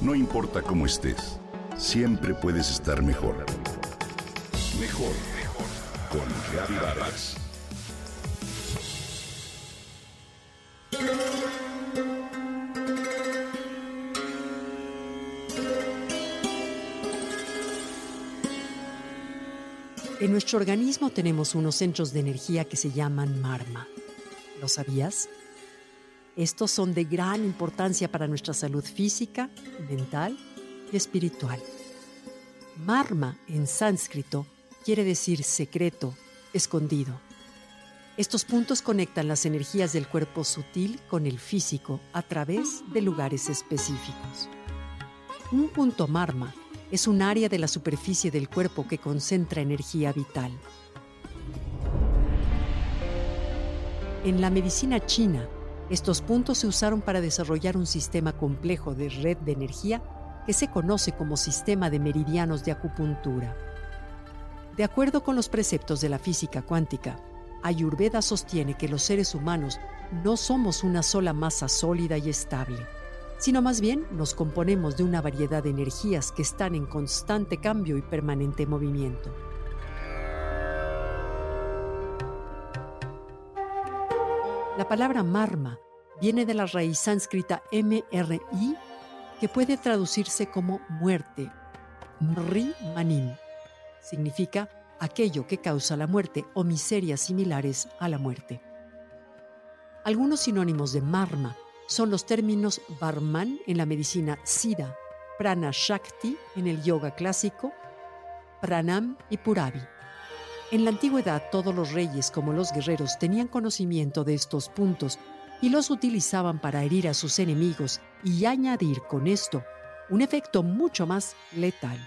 No importa cómo estés, siempre puedes estar mejor. Mejor, mejor. Con Reavivadas. En nuestro organismo tenemos unos centros de energía que se llaman marma. ¿Lo sabías? Estos son de gran importancia para nuestra salud física, mental y espiritual. Marma en sánscrito quiere decir secreto, escondido. Estos puntos conectan las energías del cuerpo sutil con el físico a través de lugares específicos. Un punto marma es un área de la superficie del cuerpo que concentra energía vital. En la medicina china, estos puntos se usaron para desarrollar un sistema complejo de red de energía que se conoce como sistema de meridianos de acupuntura. De acuerdo con los preceptos de la física cuántica, Ayurveda sostiene que los seres humanos no somos una sola masa sólida y estable, sino más bien nos componemos de una variedad de energías que están en constante cambio y permanente movimiento. La palabra marma viene de la raíz sánscrita MRI, que puede traducirse como muerte. Mri manim significa aquello que causa la muerte o miserias similares a la muerte. Algunos sinónimos de marma son los términos Barman en la medicina Siddha, Prana Shakti en el yoga clásico, Pranam y Puravi. En la antigüedad todos los reyes como los guerreros tenían conocimiento de estos puntos y los utilizaban para herir a sus enemigos y añadir con esto un efecto mucho más letal.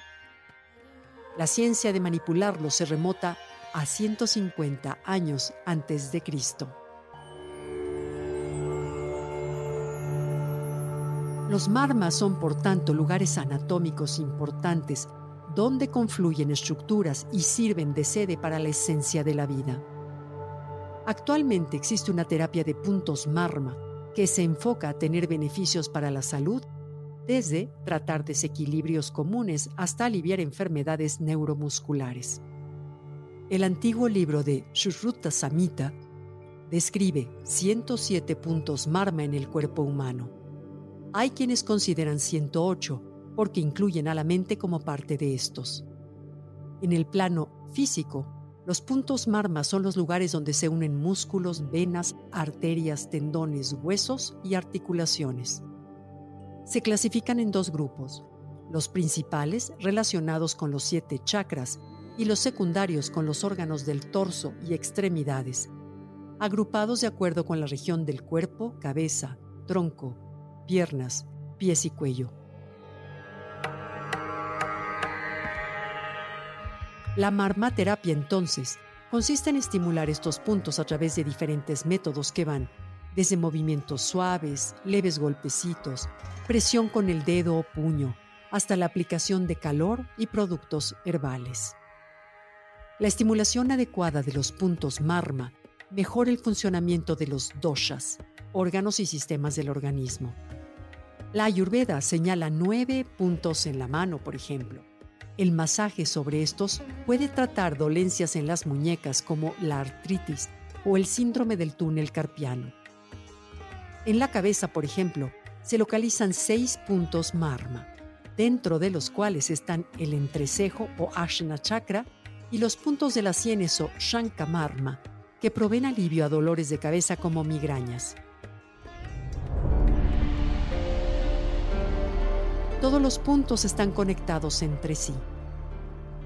La ciencia de manipularlos se remota a 150 años antes de Cristo. Los marmas son por tanto lugares anatómicos importantes donde confluyen estructuras y sirven de sede para la esencia de la vida. Actualmente existe una terapia de puntos marma que se enfoca a tener beneficios para la salud, desde tratar desequilibrios comunes hasta aliviar enfermedades neuromusculares. El antiguo libro de Shushruta Samhita describe 107 puntos marma en el cuerpo humano. Hay quienes consideran 108 porque incluyen a la mente como parte de estos. En el plano físico, los puntos marma son los lugares donde se unen músculos, venas, arterias, tendones, huesos y articulaciones. Se clasifican en dos grupos, los principales relacionados con los siete chakras y los secundarios con los órganos del torso y extremidades, agrupados de acuerdo con la región del cuerpo, cabeza, tronco, piernas, pies y cuello. La marmaterapia entonces consiste en estimular estos puntos a través de diferentes métodos que van desde movimientos suaves, leves golpecitos, presión con el dedo o puño, hasta la aplicación de calor y productos herbales. La estimulación adecuada de los puntos marma mejora el funcionamiento de los doshas, órganos y sistemas del organismo. La ayurveda señala nueve puntos en la mano, por ejemplo, el masaje sobre estos puede tratar dolencias en las muñecas como la artritis o el síndrome del túnel carpiano. En la cabeza, por ejemplo, se localizan seis puntos marma, dentro de los cuales están el entrecejo o ashna chakra y los puntos de las sienes o shanka marma, que proveen alivio a dolores de cabeza como migrañas. Todos los puntos están conectados entre sí.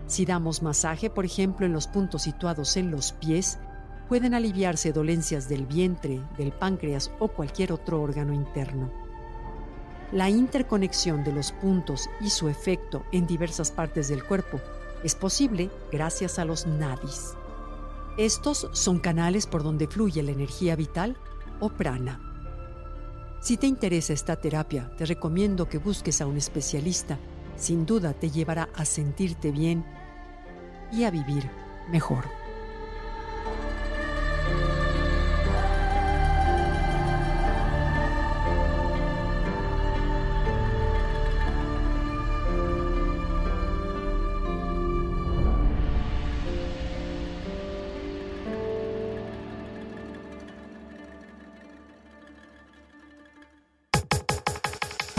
Si damos masaje, por ejemplo, en los puntos situados en los pies, pueden aliviarse dolencias del vientre, del páncreas o cualquier otro órgano interno. La interconexión de los puntos y su efecto en diversas partes del cuerpo es posible gracias a los nadis. Estos son canales por donde fluye la energía vital o prana. Si te interesa esta terapia, te recomiendo que busques a un especialista. Sin duda te llevará a sentirte bien y a vivir mejor.